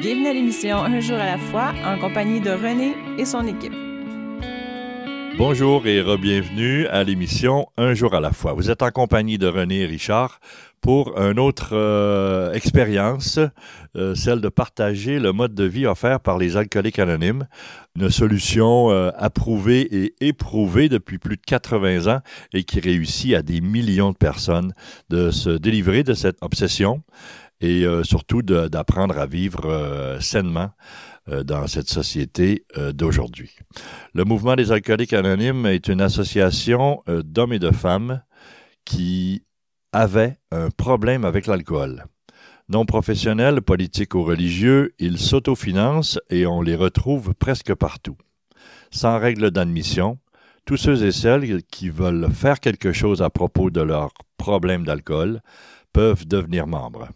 Bienvenue à l'émission Un jour à la fois en compagnie de René et son équipe. Bonjour et re-bienvenue à l'émission Un jour à la fois. Vous êtes en compagnie de René et Richard pour une autre euh, expérience, euh, celle de partager le mode de vie offert par les alcooliques anonymes, une solution euh, approuvée et éprouvée depuis plus de 80 ans et qui réussit à des millions de personnes de se délivrer de cette obsession et euh, surtout d'apprendre à vivre euh, sainement euh, dans cette société d'aujourd'hui. Le mouvement des alcooliques anonymes est une association d'hommes et de femmes qui avaient un problème avec l'alcool. Non professionnels, politiques ou religieux, ils s'autofinancent et on les retrouve presque partout. Sans règle d'admission, tous ceux et celles qui veulent faire quelque chose à propos de leur problème d'alcool peuvent devenir membres.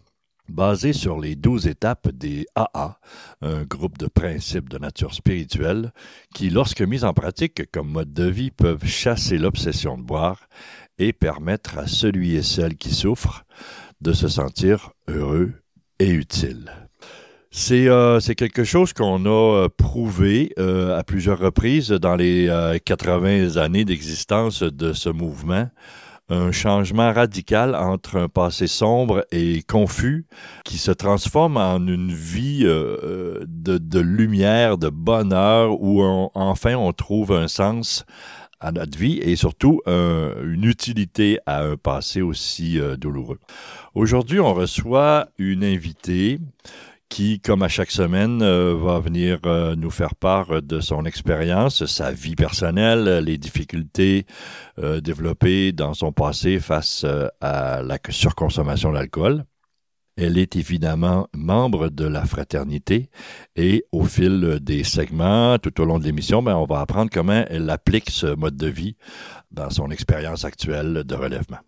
Basé sur les douze étapes des AA, un groupe de principes de nature spirituelle qui, lorsque mis en pratique comme mode de vie, peuvent chasser l'obsession de boire et permettre à celui et celle qui souffrent de se sentir heureux et utile. C'est euh, quelque chose qu'on a euh, prouvé euh, à plusieurs reprises dans les 80 années d'existence de ce mouvement un changement radical entre un passé sombre et confus qui se transforme en une vie euh, de, lumière, de bonheur, où enfin on trouve un sens à notre vie et surtout une utilité à un passé aussi euh, douloureux. Aujourd'hui, on reçoit une invitée qui, comme à chaque semaine, euh, va venir euh, nous faire part de son expérience, sa vie personnelle, les difficultés euh, développées dans son passé face à la surconsommation d'alcool. Elle est évidemment membre de la fraternité et au fil des segments, tout au long de l'émission, ben, on va apprendre comment elle applique ce mode de vie dans son expérience actuelle de relèvement.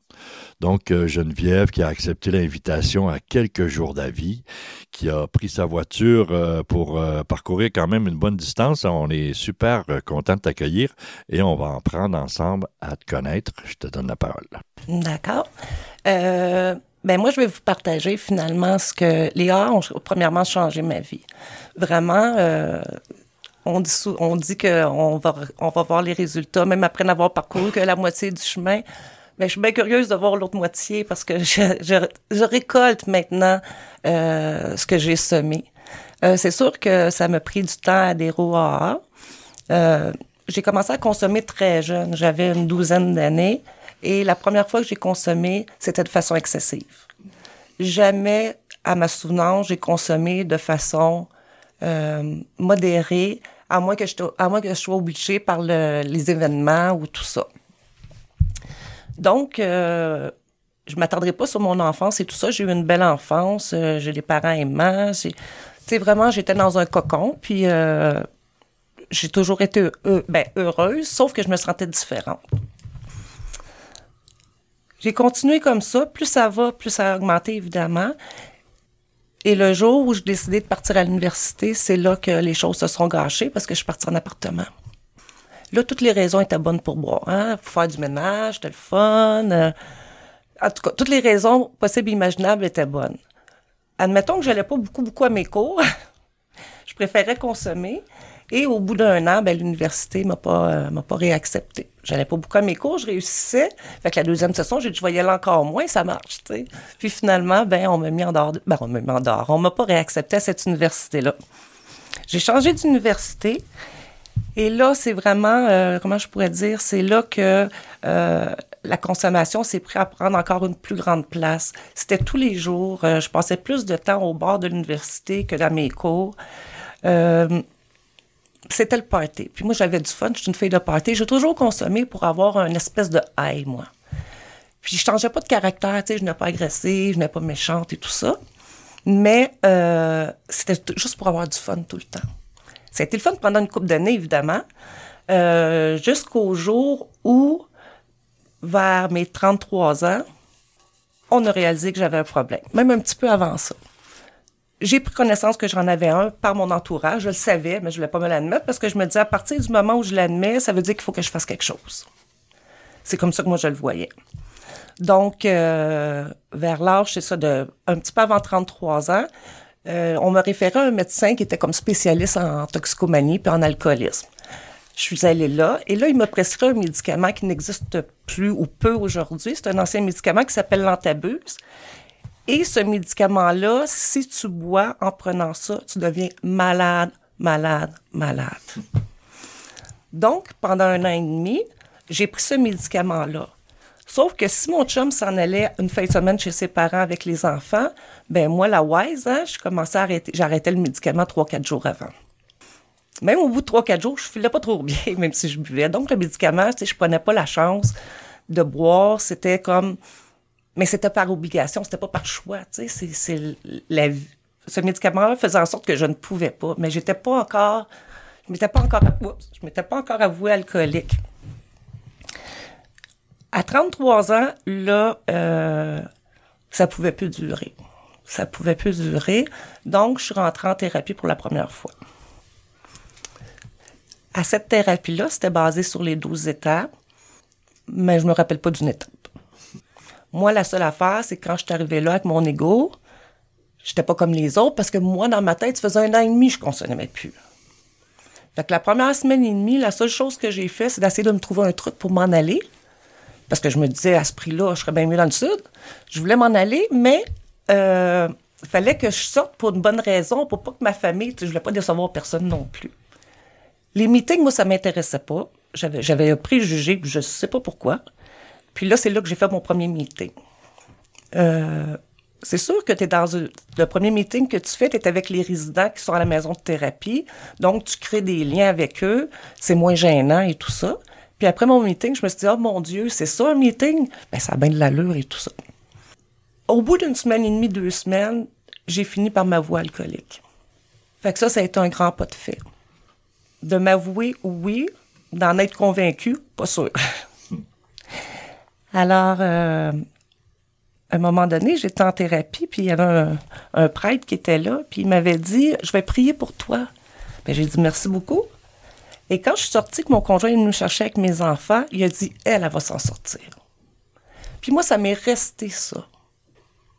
Donc, euh, Geneviève qui a accepté l'invitation à quelques jours d'avis, qui a pris sa voiture euh, pour euh, parcourir quand même une bonne distance. On est super content de t'accueillir et on va en prendre ensemble à te connaître. Je te donne la parole. D'accord. ben moi, je vais vous partager finalement ce que les A ont premièrement changé ma vie. Vraiment, on dit, on dit qu'on va, on va voir les résultats, même après n'avoir parcouru que la moitié du chemin. Mais je suis bien curieuse de voir l'autre moitié parce que je, je, récolte maintenant euh, ce que j'ai semé. Euh, c'est sûr que ça m'a pris du temps à des à euh, j'ai commencé à consommer très jeune. J'avais une douzaine d'années. Et la première fois que j'ai consommé, c'était de façon excessive. Jamais, à ma souvenance, j'ai consommé de façon euh, modérée, à moins que je, à moins que je sois obligée par le, les événements ou tout ça. Donc, euh, je m'attendrai pas sur mon enfance et tout ça. J'ai eu une belle enfance, euh, j'ai des parents aimants. Tu vraiment, j'étais dans un cocon, puis euh, j'ai toujours été ben, heureuse, sauf que je me sentais différente. J'ai continué comme ça. Plus ça va, plus ça a augmenté, évidemment. Et le jour où j'ai décidé de partir à l'université, c'est là que les choses se sont gâchées parce que je suis partie en appartement. Là, toutes les raisons étaient bonnes pour boire. Hein? Faire du ménage, c'était fun. Euh, en tout cas, toutes les raisons possibles et imaginables étaient bonnes. Admettons que j'allais pas beaucoup, beaucoup à mes cours. je préférais consommer. Et au bout d'un an, ben, l'université m'a pas, euh, m'a pas réaccepté. J'allais pas beaucoup à mes cours, je réussissais. Fait que la deuxième session, j'ai dit, je encore moins, ça marche, tu sais. Puis finalement, ben, on m'a mis en dehors. Ben, on m'a mis en dehors. On m'a pas réaccepté à cette université-là. J'ai changé d'université et là, c'est vraiment, euh, comment je pourrais dire, c'est là que euh, la consommation s'est pris à prendre encore une plus grande place. C'était tous les jours. Euh, je passais plus de temps au bord de l'université que dans mes cours. c'était le party. Puis moi, j'avais du fun. Je suis une fille de party. J'ai toujours consommé pour avoir une espèce de high, moi. Puis je changeais pas de caractère, tu sais, je n'étais pas agressive, je n'étais pas méchante et tout ça. Mais c'était juste pour avoir du fun tout le temps. Ça a été le fun pendant une couple d'années, évidemment, euh, jusqu'au jour où, vers mes 33 ans, on a réalisé que j'avais un problème, même un petit peu avant ça. J'ai pris connaissance que j'en avais un par mon entourage. Je le savais, mais je ne voulais pas me l'admettre parce que je me disais, à partir du moment où je l'admets, ça veut dire qu'il faut que je fasse quelque chose. C'est comme ça que moi, je le voyais. Donc, euh, vers l'âge, c'est ça, de un petit peu avant 33 ans, Euh, on m'a référé à un médecin qui était comme spécialiste en toxicomanie puis en alcoolisme. Je suis allée là et là, il m'a prescrit un médicament qui n'existe plus ou peu aujourd'hui. C'est un ancien médicament qui s'appelle l'antabuse. Et ce médicament-là, si tu bois en prenant ça, tu deviens malade, malade, malade. Donc, pendant un an et demi, j'ai pris ce médicament-là. Sauf que si mon chum s'en allait une fin de semaine chez ses parents avec les enfants, ben moi, la wise, hein, je commençais à arrêter, j'arrêtais le médicament trois, quatre jours avant. Même au bout de trois, quatre jours, je filais pas trop bien, même si je buvais. Donc, le médicament, tu sais, je prenais pas la chance de boire. C'était comme... Mais c'était par obligation, c'était pas par choix. C'est la Ce médicament-là faisait en sorte que je ne pouvais pas. Mais j'étais pas encore... Je m'étais pas encore... je m'étais pas encore avouée alcoolique. À 33 ans, là, euh, ça pouvait plus durer. Ça pouvait plus durer. Donc, je suis rentrée en thérapie pour la première fois. À cette thérapie-là, c'était basé sur les 12 étapes, mais je me rappelle pas d'une étape. Moi, la seule affaire, c'est quand je suis arrivée là avec mon ego, j'étais pas comme les autres parce que moi, dans ma tête, ça faisait un an et demi je consommais plus. Fait que la première semaine et demie, la seule chose que j'ai fait, c'est d'essayer de me trouver un truc pour m'en aller. Parce que je me disais, à ce prix-là, je serais bien mieux dans le sud. Je voulais m'en aller, mais euh, il fallait que je sorte pour une bonne raison, pour pas que ma famille, je voulais pas décevoir personne non plus. Les meetings, moi, ça m'intéressait pas. J'avais, j'avais préjugé, je sais pas pourquoi. Puis là, c'est là que j'ai fait mon premier meeting. Euh, c'est sûr que tu es dans le premier meeting que tu fais, tu es avec les résidents qui sont à la maison de thérapie. Donc, tu crées des liens avec eux. C'est moins gênant et tout ça. Puis après mon meeting, je me suis dit, oh mon Dieu, c'est ça un meeting? Ben, ça a bien de l'allure et tout ça. Au bout d'une semaine et demie, deux semaines, j'ai fini par m'avouer alcoolique. Fait que ça, ça a été un grand pas de fait. De m'avouer, oui. D'en être convaincu, pas sûr. Alors, euh, à un moment donné, j'étais en thérapie, puis il y avait un, prêtre qui était là, puis il m'avait dit, je vais prier pour toi. Ben, j'ai dit merci beaucoup. Et quand je suis sortie, que mon conjoint est venu me chercher avec mes enfants, il a dit, elle, elle va s'en sortir. Puis moi, ça m'est resté ça.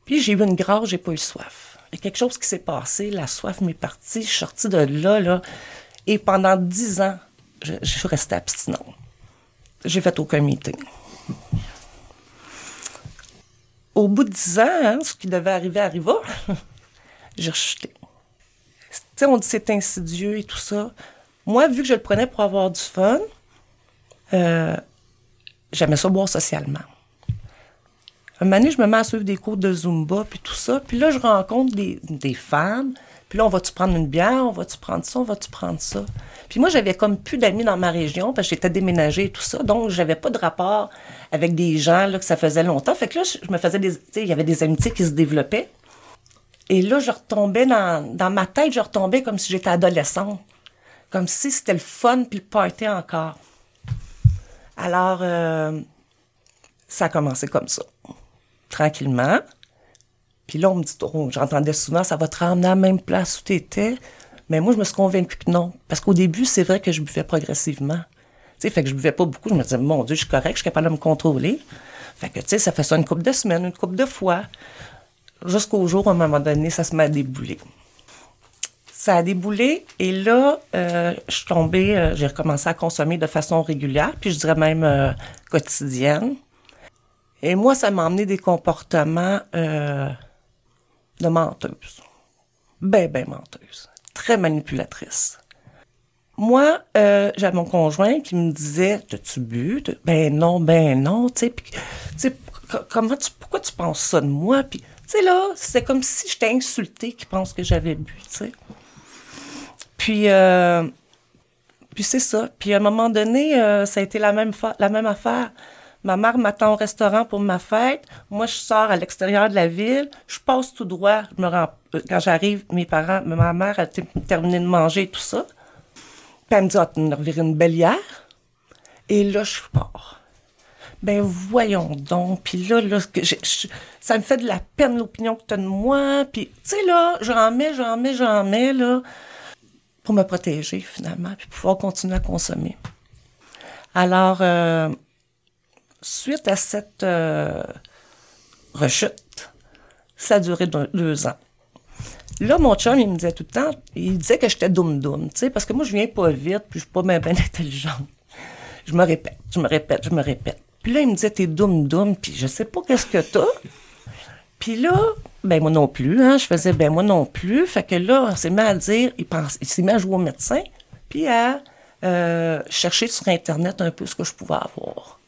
Puis j'ai eu une grâce, j'ai pas eu soif. Il y a quelque chose qui s'est passé, la soif m'est partie, je suis sortie de là, là, et pendant dix ans, je, suis restée abstinente. J'ai fait aucun meeting. Au bout de dix ans, hein, ce qui devait arriver arriva, j'ai rechuté. Tu sais, on dit c'est insidieux et tout ça. Moi, vu que je le prenais pour avoir du fun, euh, j'aimais ça boire socialement. Un moment donné, je me mets à suivre des cours de Zumba, puis tout ça. Puis là, je rencontre des, des femmes. Puis là, on va-tu prendre une bière? On va-tu prendre ça? On va-tu prendre ça? Puis moi, j'avais comme plus d'amis dans ma région parce que j'étais déménagée et tout ça. Donc, j'avais pas de rapport avec des gens là, que ça faisait longtemps. Fait que là, je me faisais des... Il y avait des amitiés qui se développaient. Et là, je retombais dans, dans ma tête, je retombais comme si j'étais adolescente comme si c'était le fun puis le party encore. Alors, euh, ça a commencé comme ça, tranquillement. Puis là, on me dit, oh, j'entendais souvent, ça va te ramener à la même place où tu étais. Mais moi, je me suis convaincue que non. Parce qu'au début, c'est vrai que je buvais progressivement. Tu sais, fait que je buvais pas beaucoup. Je me disais, mon Dieu, je suis correct, je suis capable de me contrôler. Fait que, tu sais, ça fait ça une couple de semaines, une couple de fois. Jusqu'au jour, à un moment donné, ça se m'a déboulé ça a déboulé et là, euh, je suis tombée, euh, j'ai recommencé à consommer de façon régulière, puis je dirais même euh, quotidienne. Et moi, ça m'a amené des comportements de menteuse. Ben, ben menteuse. Très manipulatrice. Moi, j'avais mon conjoint qui me disait T'as-tu bu? Ben non, ben non, tu sais. comment tu, pourquoi tu penses ça de moi? Puis, tu sais, là, c'est comme si j'étais insultée qu'il pense que j'avais bu, tu sais. Puis, euh, puis c'est ça. Puis à un moment donné, euh, ça a été la même, la même affaire. Ma mère m'attend au restaurant pour ma fête. Moi, je sors à l'extérieur de la ville. Je passe tout droit. Euh, quand j'arrive, mes parents, ma mère a terminé de manger et tout ça. Puis elle me dit, ah, tu une belle hier. Et là, je pars. Ben voyons donc. Puis là, là ça me fait de la peine l'opinion que tu as de moi. Puis, tu sais, là, j'en mets, j'en mets, j'en mets, là pour me protéger finalement, puis pouvoir continuer à consommer. Alors, euh, suite à cette euh, rechute, ça a duré deux, ans. Là, mon chum, il me disait tout le temps, il disait que j'étais doum-doum, tu sais, parce que moi, je viens pas vite, puis je suis pas bien intelligente. Je me répète, je me répète, je me répète. Puis là, il me disait, t'es doum-doum, puis je sais pas qu'est-ce que t'as. Puis là, ben moi non plus, hein, je faisais, ben moi non plus. Fait que là, s'est mis à dire, il, pense, il s'est mis à jouer au médecin, puis à euh, chercher sur Internet un peu ce que je pouvais avoir.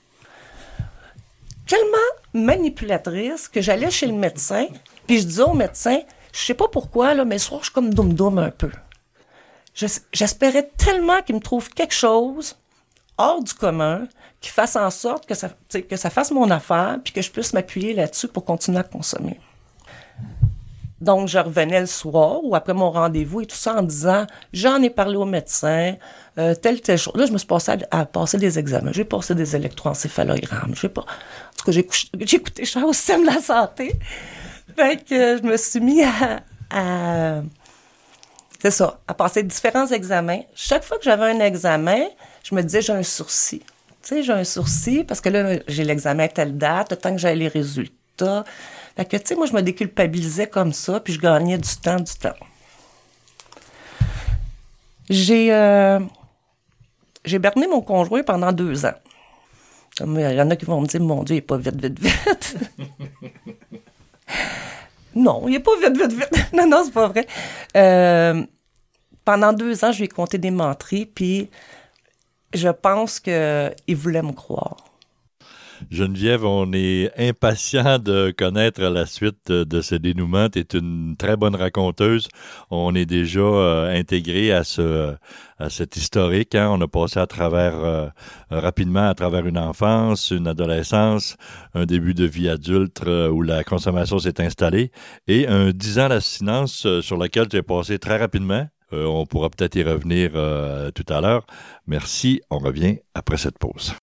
Tellement manipulatrice que j'allais chez le médecin, puis je disais au médecin, je sais pas pourquoi, là, mais ce soir, je suis comme doum-doum un peu. J'espérais tellement qu'il me trouve quelque chose hors du commun qui fasse en sorte que ça, que ça fasse mon affaire puis que je puisse m'appuyer là-dessus pour continuer à consommer. Donc, je revenais le soir ou après mon rendez-vous et tout ça en disant j'en ai parlé au médecin, euh, telle, telle chose. Là, je me suis passé à, passer des examens. J'ai passé des électroencéphalogrammes. J'ai pas. En tout cas, j'ai écouté cher au système de la santé. Fait que je me suis mis à, c'est ça, à passer différents examens. Chaque fois que j'avais un examen, je me disais, j'ai un sourcil. Tu sais, j'ai un sourcil parce que là, j'ai l'examen à telle date, le temps que j'ai les résultats. Fait que, tu sais, moi, je me déculpabilisais comme ça, puis je gagnais du temps, du temps. J'ai, euh, j'ai berné mon conjoint pendant deux ans. Il y en a qui vont me dire, mon Dieu, il n'est pas vite, vite, vite. Non, il n'est pas vite, vite, vite. non, non, c'est pas vrai. Euh, pendant deux ans, je lui ai compté des menteries, puis je pense qu'il voulait me croire. Geneviève, on est impatient de connaître la suite de ce dénouement. Tu es une très bonne raconteuse. On est déjà euh, intégré à ce à cet historique. Hein. On a passé à travers euh, rapidement à travers une enfance, une adolescence, un début de vie adulte euh, où la consommation s'est installée et un dix ans d'abstinence sur lequel tu es passé très rapidement. On pourra peut-être y revenir tout à l'heure. Merci. On revient après cette pause.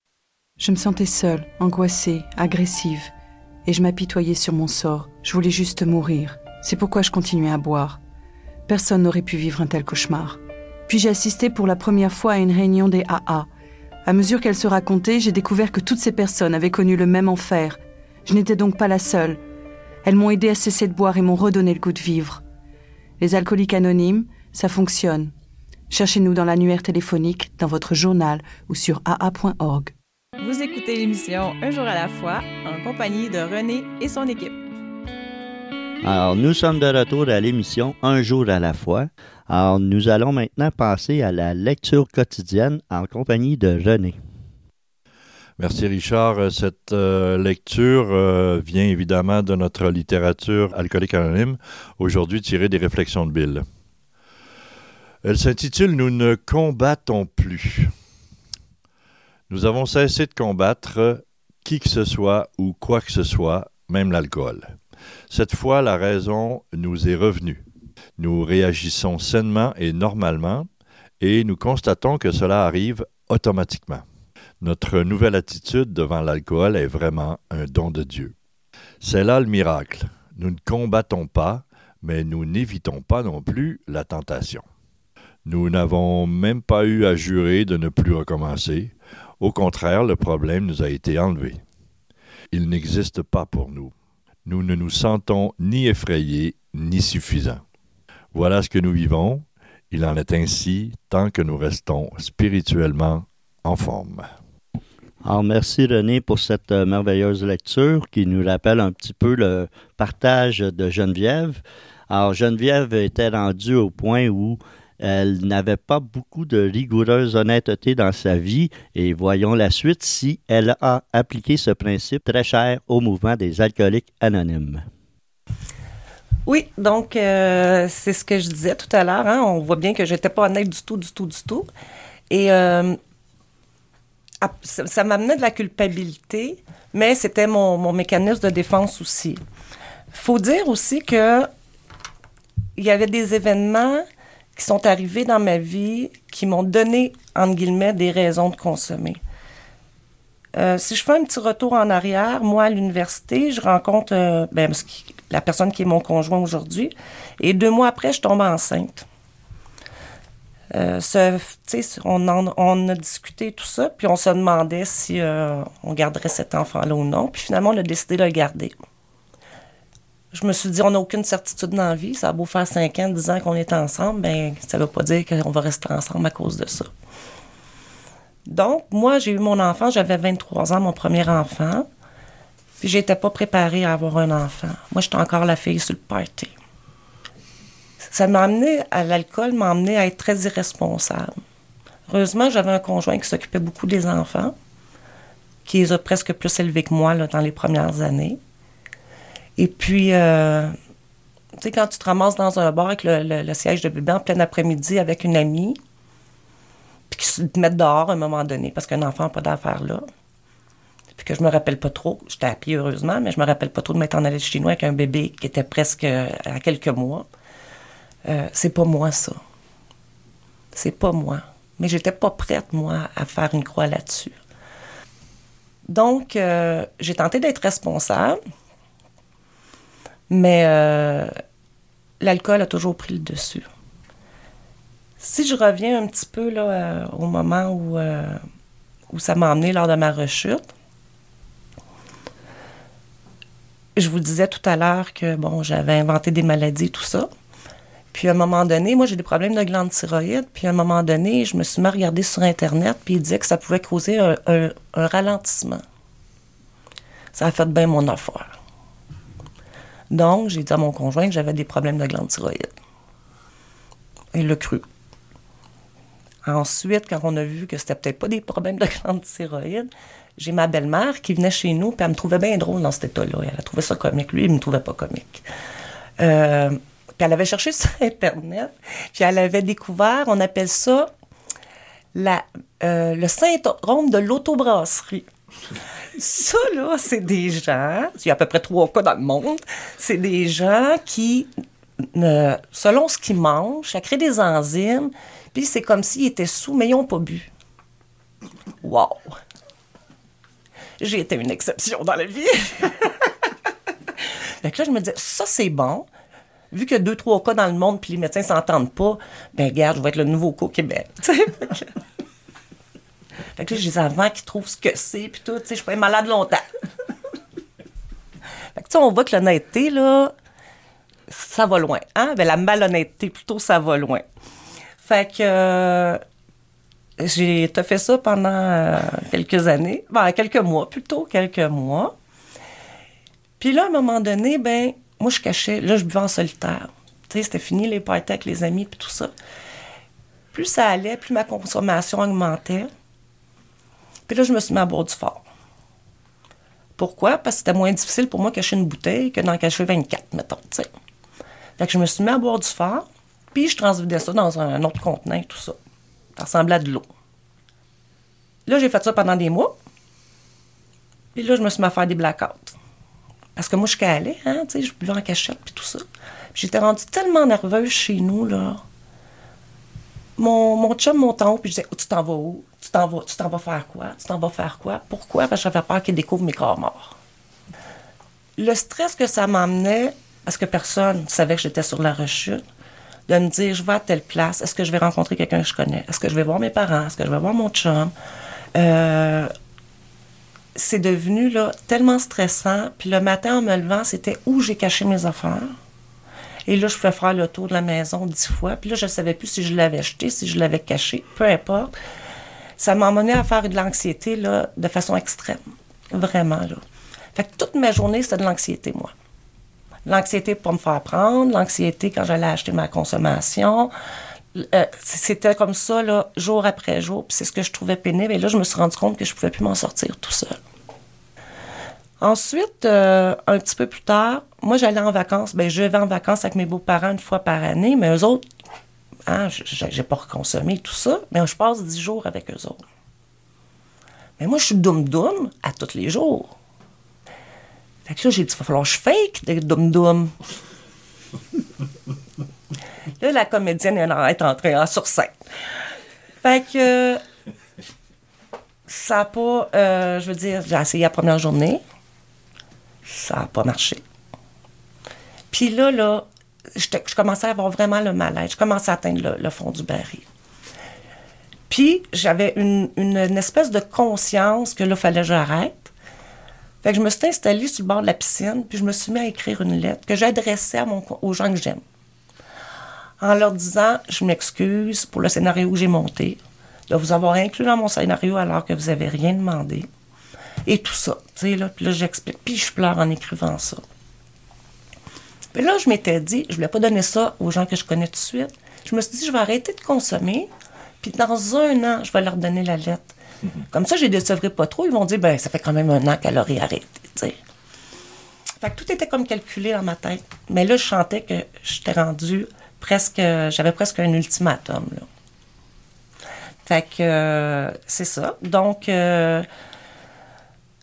Je me sentais seule, angoissée, agressive, et je m'apitoyais sur mon sort. Je voulais juste mourir. C'est pourquoi je continuais à boire. Personne n'aurait pu vivre un tel cauchemar. Puis j'ai assisté pour la première fois à une réunion des AA. À mesure qu'elle se racontait, j'ai découvert que toutes ces personnes avaient connu le même enfer. Je n'étais donc pas la seule. Elles m'ont aidé à cesser de boire et m'ont redonné le goût de vivre. Les alcooliques anonymes, ça fonctionne. Cherchez-nous dans l'annuaire téléphonique, dans votre journal ou sur aa.org. Vous écoutez l'émission Un jour à la fois en compagnie de René et son équipe. Alors, nous sommes de retour à l'émission Un jour à la fois. Alors, nous allons maintenant passer à la lecture quotidienne en compagnie de René. Merci Richard. Cette euh, lecture euh, vient évidemment de notre littérature alcoolique anonyme, aujourd'hui tirée des réflexions de Bill. Elle s'intitule Nous ne combattons plus. Nous avons cessé de combattre qui que ce soit ou quoi que ce soit, même l'alcool. Cette fois, la raison nous est revenue. Nous réagissons sainement et normalement, et nous constatons que cela arrive automatiquement. Notre nouvelle attitude devant l'alcool est vraiment un don de Dieu. C'est là le miracle. Nous ne combattons pas, mais nous n'évitons pas non plus la tentation. Nous n'avons même pas eu à jurer de ne plus recommencer. Au contraire, le problème nous a été enlevé. Il n'existe pas pour nous. Nous ne nous sentons ni effrayés ni suffisants. Voilà ce que nous vivons. Il en est ainsi tant que nous restons spirituellement en forme. Alors, merci René pour cette euh, merveilleuse lecture qui nous rappelle un petit peu le partage de Geneviève. Alors, Geneviève était rendue au point où elle n'avait pas beaucoup de rigoureuse honnêteté dans sa vie et voyons la suite si elle a appliqué ce principe très cher au mouvement des alcooliques anonymes. Oui, donc euh, c'est ce que je disais tout à l'heure. Hein. On voit bien que je n'étais pas honnête du tout, du tout, du tout. Et euh, ça, m'amenait de la culpabilité, mais c'était mon, mon, mécanisme de défense aussi. faut dire aussi que il y avait des événements qui sont arrivés dans ma vie, qui m'ont donné, entre guillemets, des raisons de consommer. Euh, si je fais un petit retour en arrière, moi, à l'université, je rencontre euh, ben, la personne qui est mon conjoint aujourd'hui, et deux mois après, je tombe enceinte. Euh, on, on a discuté tout ça, puis on se demandait si on garderait cet enfant-là ou non. Puis finalement, on a décidé de le garder. Je me suis dit, on n'a aucune certitude dans la vie. Ça a beau faire 5 ans, 10 ans qu'on est ensemble, ben ça ne veut pas dire qu'on va rester ensemble à cause de ça. Donc, moi, j'ai eu mon enfant, j'avais 23 ans, mon premier enfant. Puis, j'étais pas préparée à avoir un enfant. Moi, j'étais encore la fille sur le party. Ça m'a amené à l'alcool, m'a amené à être très irresponsable. Heureusement, j'avais un conjoint qui s'occupait beaucoup des enfants, qui les a presque plus élevés que moi dans les premières années. Et puis, euh, tu sais, quand tu te ramasses dans un bar avec le, siège de bébé en plein après-midi avec une amie, puis qu'ils te mettent dehors à un moment donné, parce qu'un enfant n'a pas d'affaires là. Puis que je me rappelle pas trop, j'étais à pied heureusement, mais je me rappelle pas trop de m'être en allée chez nous avec un bébé qui était presque à quelques mois. Euh, c'est pas moi, ça. C'est pas moi. Mais j'étais pas prête, moi, à faire une croix là-dessus. Donc, euh, j'ai tenté d'être responsable, mais euh, l'alcool a toujours pris le dessus. Si je reviens un petit peu là, euh, au moment où, euh, où ça m'a emmené lors de ma rechute, je vous disais tout à l'heure que bon, j'avais inventé des maladies, tout ça. Puis à un moment donné, moi j'ai des problèmes de glande thyroïde. Puis à un moment donné, je me suis mis à regarder sur Internet, puis il disait que ça pouvait causer un, un ralentissement. Ça a fait bien mon affaire. Donc, j'ai dit à mon conjoint que j'avais des problèmes de glande thyroïde. Il l'a cru. Ensuite, quand on a vu que c'était peut-être pas des problèmes de glande thyroïde, j'ai ma belle-mère qui venait chez nous, puis elle me trouvait bien drôle dans cet état-là. Elle a trouvé ça comique. Lui, il me trouvait pas comique. Euh, puis elle avait cherché sur Internet, puis elle avait découvert, on appelle ça la, euh, le syndrome de l'autobrasserie. Ça, là, c'est des gens, il y a à peu près trois cas dans le monde, c'est des gens qui, selon ce qu'ils mangent, ça crée des enzymes, puis c'est comme s'ils étaient sous, mais ils n'ont pas bu. Wow! J'ai été une exception dans la vie. là, je me disais, ça, c'est bon. Vu qu'il y a deux, trois cas dans le monde, puis les médecins s'entendent pas, ben, regarde, je vais être le nouveau cas au Québec. Fait que là, j'ai des enfants qui trouvent ce que c'est, puis tout, tu sais, je suis pas malade longtemps. fait que, tu sais, on voit que l'honnêteté, là, ça va loin. Hein? Ben, la malhonnêteté, plutôt, ça va loin. Fait que euh, j'ai fait ça pendant euh, quelques années, ben, quelques mois plutôt, quelques mois. Puis là, à un moment donné, ben, moi, je cachais, là, je buvais en solitaire. Tu sais, c'était fini les parties avec les amis, puis tout ça. Plus ça allait, plus ma consommation augmentait. Puis là, je me suis mis à boire du fort. Pourquoi? Parce que c'était moins difficile pour moi de cacher une bouteille que d'en cacher 24, mettons, tu sais. Fait que je me suis mis à boire du fort, puis je transvidais ça dans un autre contenant tout ça. Ça ressemblait à de l'eau. Là, j'ai fait ça pendant des mois. Puis là, je me suis mis à faire des blackouts. Parce que moi, je calais, hein, tu sais, je buvais en cachette puis tout ça. J'étais rendue tellement nerveuse chez nous, là. Mon, mon chum en haut, puis je disais, oh, tu t'en vas où? Tu t'en vas, tu faire quoi? Tu faire quoi? Pourquoi? Parce que j'avais peur qu'il découvre mes corps morts. Le stress que ça m'emmenait, parce que personne ne savait que j'étais sur la rechute, de me dire, je vais à telle place, est-ce que je vais rencontrer quelqu'un que je connais? Est-ce que je vais voir mes parents? Est-ce que je vais voir mon chum? Euh, c'est devenu là, tellement stressant. Puis le matin, en me levant, c'était où j'ai caché mes affaires. Et là, je pouvais faire le tour de la maison dix fois. Puis là, je ne savais plus si je l'avais acheté, si je l'avais caché, peu importe. Ça m'a à faire de l'anxiété là, de façon extrême. Vraiment, là. Fait que toute ma journée, c'était de l'anxiété, moi. L'anxiété pour me faire prendre, l'anxiété quand j'allais acheter ma consommation. Euh, c'était comme ça, là, jour après jour. Puis c'est ce que je trouvais pénible. Et là, je me suis rendu compte que je ne pouvais plus m'en sortir tout seul. Ensuite, euh, un petit peu plus tard, moi, j'allais en vacances. Ben, je vais en vacances avec mes beaux-parents une fois par année, mais eux autres, hein, j'ai pas consommé tout ça, mais je passe dix jours avec eux autres. Mais moi, je suis doum-doum à tous les jours. Fait que là, j'ai dit, il va falloir que je fake de doum-doum. là, la comédienne est entrée en sur scène. Fait que ça n'a pas, euh, je veux dire, j'ai essayé la première journée. Ça n'a pas marché. Puis là, je, commençais à avoir vraiment le mal-être. Je commençais à atteindre le, fond du baril. Puis j'avais une, espèce de conscience que là, il fallait que j'arrête. Fait que je me suis installée sur le bord de la piscine, puis je me suis mis à écrire une lettre que j'adressais aux gens que j'aime. En leur disant, je m'excuse pour le scénario que j'ai monté, de vous avoir inclus dans mon scénario alors que vous n'avez rien demandé. Et tout ça. Là, puis là, j'explique. Puis je pleure en écrivant ça. Puis là, je m'étais dit, je voulais pas donner ça aux gens que je connais tout de suite. Je me suis dit, je vais arrêter de consommer, puis dans un an, je vais leur donner la lettre. Comme ça, je les décevrai pas trop. Ils vont dire, ben, ça fait quand même un an qu'elle aurait arrêté. sais. Fait que tout était comme calculé dans ma tête. Mais là, je chantais que j'étais rendue presque. J'avais presque un ultimatum. Là. Fait que euh, c'est ça. Donc, euh,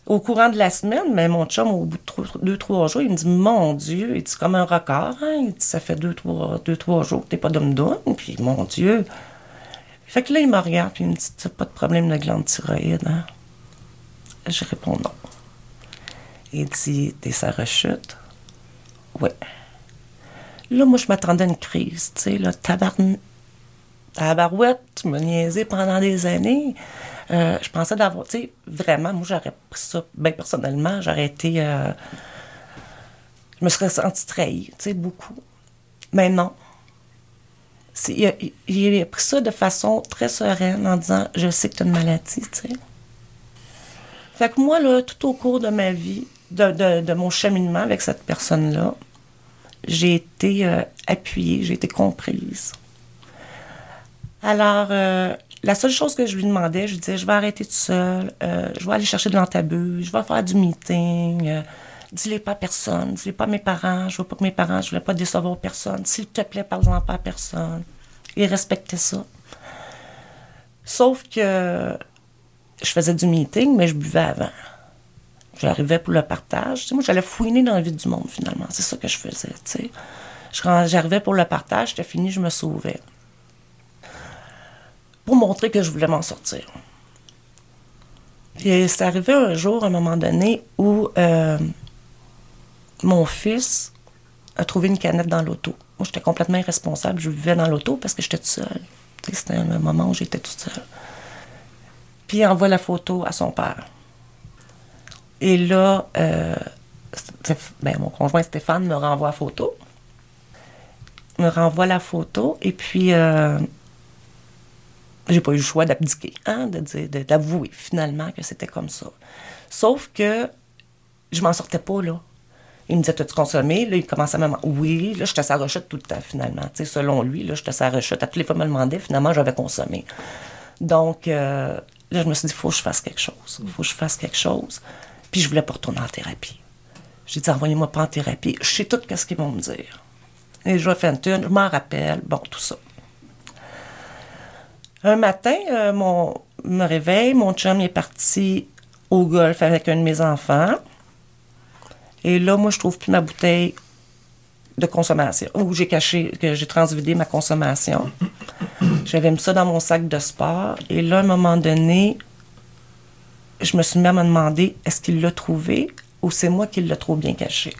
au courant de la semaine, mais mon chum, au bout de deux, trois jours, il me dit Mon Dieu, il dit comme un record. Hein? Ça fait deux, trois, deux, trois jours que t'es pas d'homme d'homme. Puis, mon Dieu. Fait que là, il me regarde, puis il me dit T'as pas de problème de glande thyroïde, hein? Je réponds non. Il dit T'es sa rechute? Oui. Là, moi, je m'attendais à une crise, tu sais, là, tabarouette, tu m'as niaisé pendant des années. Euh, je pensais d'avoir, tu sais, vraiment, moi, j'aurais pris ça, bien personnellement, j'aurais été. Euh, je me serais sentie trahie, tu sais, beaucoup. Mais non. Il a, pris ça de façon très sereine en disant Je sais que tu as une maladie, tu sais. Fait que moi, là, tout au cours de ma vie, de, de, de mon cheminement avec cette personne-là, j'ai été euh, appuyée, j'ai été comprise. Alors, euh, la seule chose que je lui demandais, je lui disais, je vais arrêter tout seul, je vais aller chercher de l'antabus, je vais faire du meeting, euh, dis-les pas à personne, dis-les pas à mes parents, je veux pas que mes parents, je voulais pas décevoir personne. S'il te plaît, parle-en pas à personne. Il respectait ça. Sauf que je faisais du meeting, mais je buvais avant. J'arrivais pour le partage. Moi, j'allais fouiner dans la vie du monde, finalement. C'est ça que je faisais, tu sais. J'arrivais pour le partage, j'étais fini, je me sauvais pour montrer que je voulais m'en sortir. Puis c'est arrivé un jour, à un moment donné, où euh, mon fils a trouvé une canette dans l'auto. Moi, j'étais complètement irresponsable. Je vivais dans l'auto parce que j'étais toute seule. C'était un moment où j'étais toute seule. Puis il envoie la photo à son père. Et là, euh, ben, mon conjoint Stéphane me renvoie la photo. Me renvoie la photo. Et puis, euh, j'ai pas eu le choix d'abdiquer, hein, d'avouer finalement que c'était comme ça. Sauf que je m'en sortais pas, là. Il me disait, as-tu consommé? Là, il commençait à me Oui, là, j'étais sa rechute tout le temps, finalement. sais, selon lui, là, j'étais sa rechute. À toutes les fois, il me demandait, finalement, j'avais consommé. Donc, euh, là, je me suis dit, faut que je fasse quelque chose. Faut que je fasse quelque chose. Puis, je voulais pas retourner en thérapie. J'ai dit, envoyez-moi pas en thérapie. Je sais tout ce qu'ils vont me dire. Et je vais faire une je m'en rappelle, bon, tout ça. Un matin, euh, mon, me réveille, mon chum est parti au golf avec un de mes enfants. Et là, moi, je trouve plus ma bouteille de consommation, où j'ai caché, que j'ai transvidé ma consommation. J'avais mis ça dans mon sac de sport. Et là, à un moment donné, je me suis même demander est-ce qu'il l'a trouvé ou c'est moi qui l'ai trop bien caché?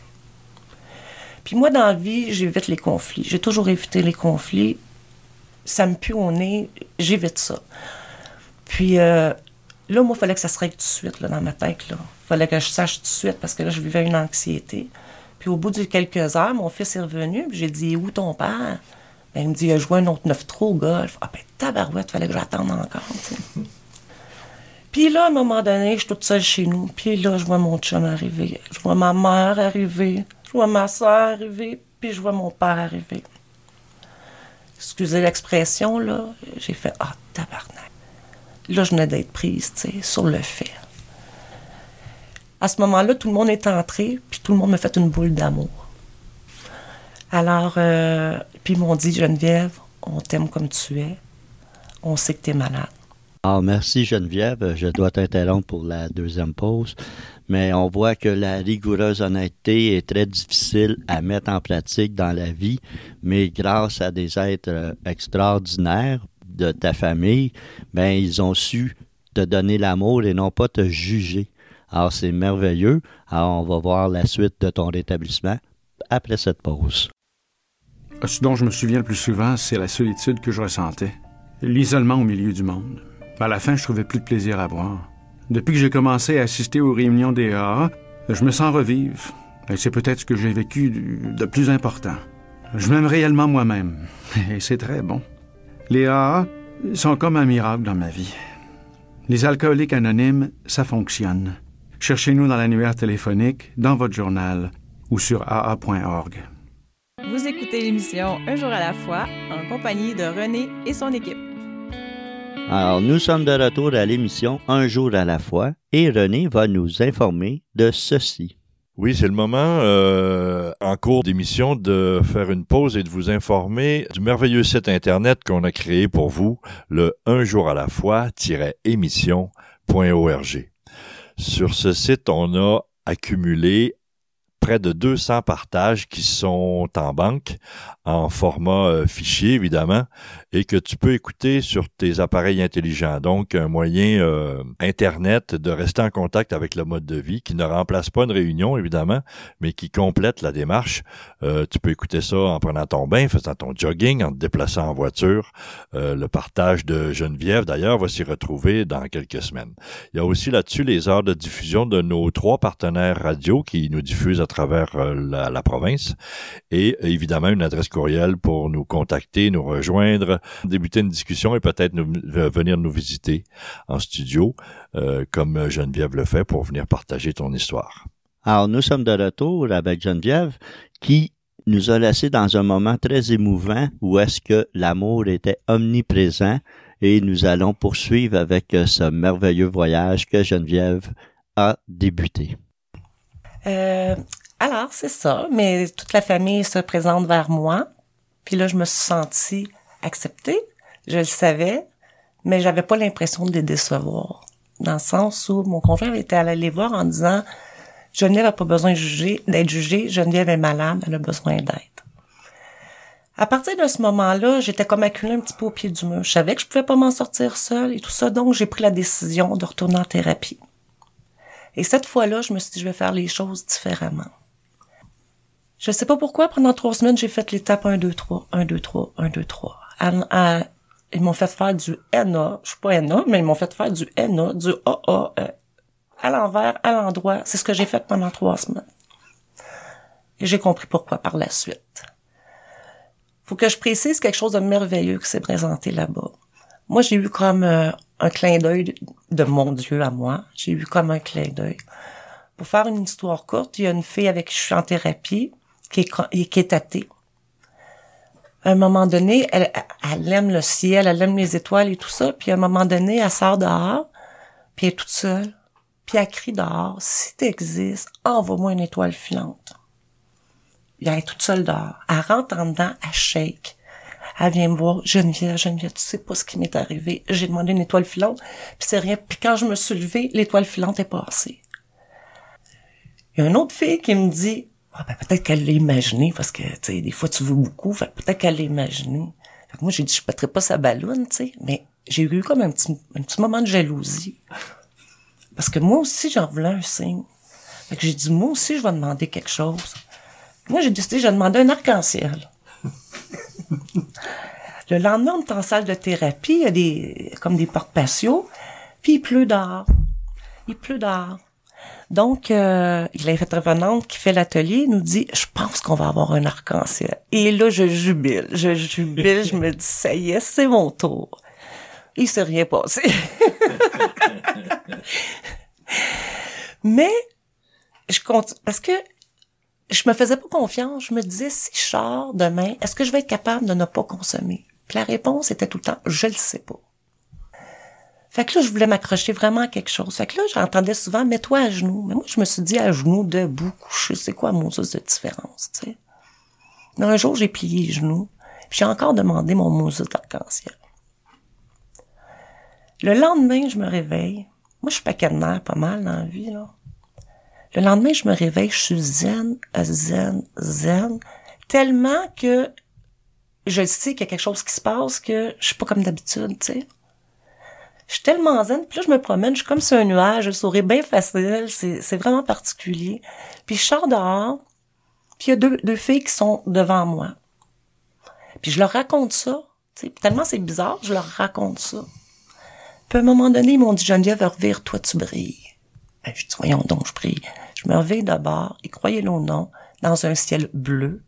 Puis moi, dans la vie, j'évite les conflits. J'ai toujours évité les conflits ça me pue au nez, j'évite ça. Puis euh, là, moi, il fallait que ça se règle tout de suite là, dans ma tête. Il fallait que je sache tout de suite parce que là, je vivais une anxiété. Puis au bout de quelques heures, mon fils est revenu, puis j'ai dit Où ton père? Ben, Il me dit Il a joué un autre neuf trop au golf. Ah, ben, tabarouette, il fallait que j'attende encore. Puis là, à un moment donné, je suis toute seule chez nous. Puis là, je vois mon chum arriver. Je vois ma mère arriver. Je vois ma soeur arriver. Puis je vois mon père arriver excusez l'expression, là, j'ai fait Ah, tabarnak. Là, je venais d'être prise, tu sais, sur le fait. À ce moment-là, tout le monde est entré, puis tout le monde m'a fait une boule d'amour. Alors, euh, puis ils m'ont dit Geneviève, on t'aime comme tu es, on sait que tu es malade. Ah, merci Geneviève. Je dois t'interrompre pour la deuxième pause. Mais on voit que la rigoureuse honnêteté est très difficile à mettre en pratique dans la vie, mais grâce à des êtres euh, extraordinaires de ta famille, ben ils ont su te donner l'amour et non pas te juger. Alors c'est merveilleux. Alors on va voir la suite de ton rétablissement après cette pause. Ce dont je me souviens le plus souvent, c'est la solitude que je ressentais, l'isolement au milieu du monde. À la fin, je trouvais plus de plaisir à boire. Depuis que j'ai commencé à assister aux réunions des AA, Je me sens revivre, et c'est peut-être ce que j'ai vécu de plus important. Je m'aime réellement moi-même, et c'est très bon. Les AA sont comme un miracle dans ma vie. Les alcooliques anonymes, ça fonctionne. Cherchez-nous dans l'annuaire téléphonique, dans votre journal ou sur aa.org. Vous écoutez l'émission Un jour à la fois en compagnie de René et son équipe. Alors, nous sommes de retour à l'émission Un jour à la fois et René va nous informer de ceci. Oui, c'est le moment euh, en cours d'émission de faire une pause et de vous informer du merveilleux site Internet qu'on a créé pour vous, le un jour à la fois-émission.org. Sur ce site, on a accumulé près de 200 partages qui sont en banque en format euh, fichier évidemment et que tu peux écouter sur tes appareils intelligents. Donc un moyen euh, internet de rester en contact avec le mode de vie qui ne remplace pas une réunion évidemment, mais qui complète la démarche. Euh, tu peux écouter ça en prenant ton bain, faisant ton jogging, en te déplaçant en voiture. le partage de Geneviève d'ailleurs va s'y retrouver dans quelques semaines. Il y a aussi là-dessus les heures de diffusion de nos trois partenaires radio qui nous diffusent à travers euh, la, province et évidemment une adresse courriel pour nous contacter, nous rejoindre, débuter une discussion et peut-être venir nous visiter en studio euh, comme Geneviève le fait pour venir partager ton histoire. Alors nous sommes de retour avec Geneviève qui nous a laissé dans un moment très émouvant où est-ce que l'amour était omniprésent et nous allons poursuivre avec ce merveilleux voyage que Geneviève a débuté. Euh, alors, c'est ça, mais toute la famille se présente vers moi. Puis là, je me suis sentie acceptée. Je le savais, mais j'avais pas l'impression de les décevoir. Dans le sens où mon conjoint était allé les voir en disant Geneviève n'a pas besoin d'être jugée, Geneviève est malade, elle a besoin d'aide. À partir de ce moment-là, j'étais comme acculée un petit peu au pied du mur. Je savais que je pouvais pas m'en sortir seule et tout ça, donc j'ai pris la décision de retourner en thérapie. Et cette fois-là, je me suis dit, je vais faire les choses différemment. Je sais pas pourquoi, pendant trois semaines, j'ai fait l'étape 1, 2, 3, 1, 2, 3, 1, 2, 3. Ils m'ont fait faire du NA, je suis pas NA, mais ils m'ont fait faire du NA, du AA, euh, à l'envers, à l'endroit. C'est ce que j'ai fait pendant trois semaines. Et j'ai compris pourquoi par la suite. Faut que je précise quelque chose de merveilleux qui s'est présenté là-bas. Moi, j'ai eu comme euh, un clin d'œil de mon Dieu à moi. J'ai eu comme un clin d'œil. Pour faire une histoire courte, il y a une fille avec qui je suis en thérapie qui est, qui est athée. À un moment donné, elle, aime le ciel, elle aime les étoiles et tout ça, puis à un moment donné, elle sort dehors, puis elle est toute seule, puis elle crie dehors, si t'existes, envoie-moi une étoile filante. Puis elle est toute seule dehors. Elle rentre en dedans, elle shake. Elle vient me voir, Geneviève, Geneviève, tu sais pas ce qui m'est arrivé. J'ai demandé une étoile filante, puis c'est rien. Puis quand je me suis levée, l'étoile filante est passée. Il y a une autre fille qui me dit, ah, ben, peut-être qu'elle l'a imaginé, parce que, tu sais, des fois, tu veux beaucoup, fait peut-être qu'elle l'a imaginé. Fait moi, j'ai dit, je pèterai pas sa ballonne, tu sais, mais j'ai eu comme un petit, un petit moment de jalousie. Parce que moi aussi, j'en voulais un signe. Fait que j'ai dit, moi aussi, je vais demander quelque chose. Moi, j'ai décidé, je vais demander un arc-en-ciel. Le lendemain, on est en salle de thérapie, il y a des, comme des portes patios, puis il pleut dehors. Il pleut dehors. Donc, euh, revenante qui fait l'atelier, nous dit, je pense qu'on va avoir un arc-en-ciel. Et là, je jubile, je jubile, je me dis, ça y est, c'est mon tour. Il s'est rien passé. Mais, je compte, parce que je me faisais pas confiance. Je me disais, si je demain, est-ce que je vais être capable de ne pas consommer? Puis la réponse était tout le temps, je le sais pas. Fait que là, je voulais m'accrocher vraiment à quelque chose. Fait que là, j'entendais souvent, mets-toi à genoux. Mais moi, je me suis dit à genoux, debout, couché. C'est quoi mon Moses de différence, tu sais? Mais un jour, j'ai plié les genoux. Puis j'ai encore demandé mon Moses d'arc-en-ciel. Le lendemain, je me réveille. Moi, je suis pas pas mal dans la vie, là. Le lendemain, je me réveille, je suis zen, zen, zen. Tellement que je sais qu'il y a quelque chose qui se passe que je suis pas comme d'habitude, tu sais. Je suis tellement zen, puis là, je me promène, je suis comme sur un nuage, je souris bien facile, c'est vraiment particulier. Puis je sors dehors, puis il y a deux, filles qui sont devant moi. Puis je leur raconte ça, tu sais, tellement c'est bizarre, je leur raconte ça. Puis à un moment donné, ils m'ont dit, Geneviève, revire, toi, tu brilles. Ben, je dis, voyons donc, je brille. Je me réveille d'abord, et croyez-le ou non, dans un ciel bleu,